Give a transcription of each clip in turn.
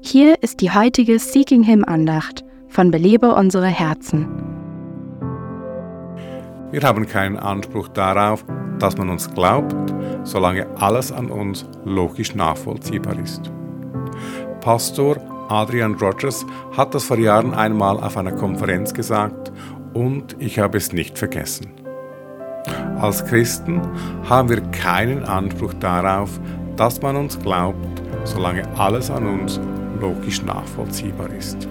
Hier ist die heutige Seeking Him Andacht von Belebe unsere Herzen. Wir haben keinen Anspruch darauf, dass man uns glaubt, solange alles an uns logisch nachvollziehbar ist. Pastor Adrian Rogers hat das vor Jahren einmal auf einer Konferenz gesagt und ich habe es nicht vergessen. Als Christen haben wir keinen Anspruch darauf, dass man uns glaubt, solange alles an uns logisch nachvollziehbar ist.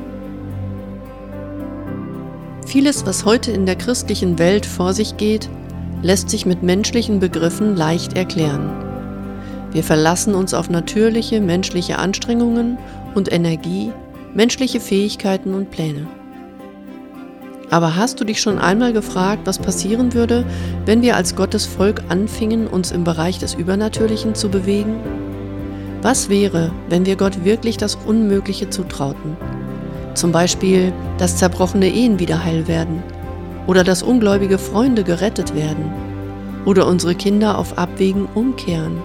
Vieles, was heute in der christlichen Welt vor sich geht, lässt sich mit menschlichen Begriffen leicht erklären. Wir verlassen uns auf natürliche menschliche Anstrengungen und Energie, menschliche Fähigkeiten und Pläne. Aber hast du dich schon einmal gefragt, was passieren würde, wenn wir als Gottes Volk anfingen, uns im Bereich des Übernatürlichen zu bewegen? Was wäre, wenn wir Gott wirklich das Unmögliche zutrauten? Zum Beispiel, dass zerbrochene Ehen wieder heil werden oder dass ungläubige Freunde gerettet werden oder unsere Kinder auf Abwägen umkehren,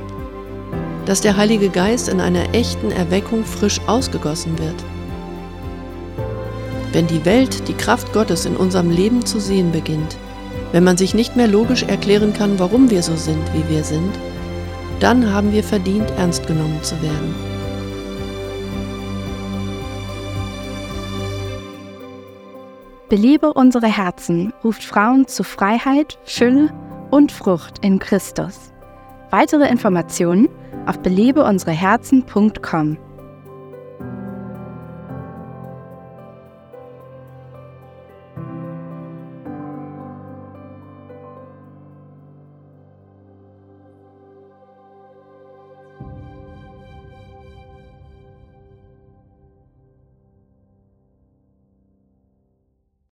dass der Heilige Geist in einer echten Erweckung frisch ausgegossen wird. Wenn die Welt die Kraft Gottes in unserem Leben zu sehen beginnt, wenn man sich nicht mehr logisch erklären kann, warum wir so sind, wie wir sind, dann haben wir verdient, ernst genommen zu werden. Belebe unsere Herzen ruft Frauen zu Freiheit, Fülle und Frucht in Christus. Weitere Informationen auf belebeunsereherzen.com.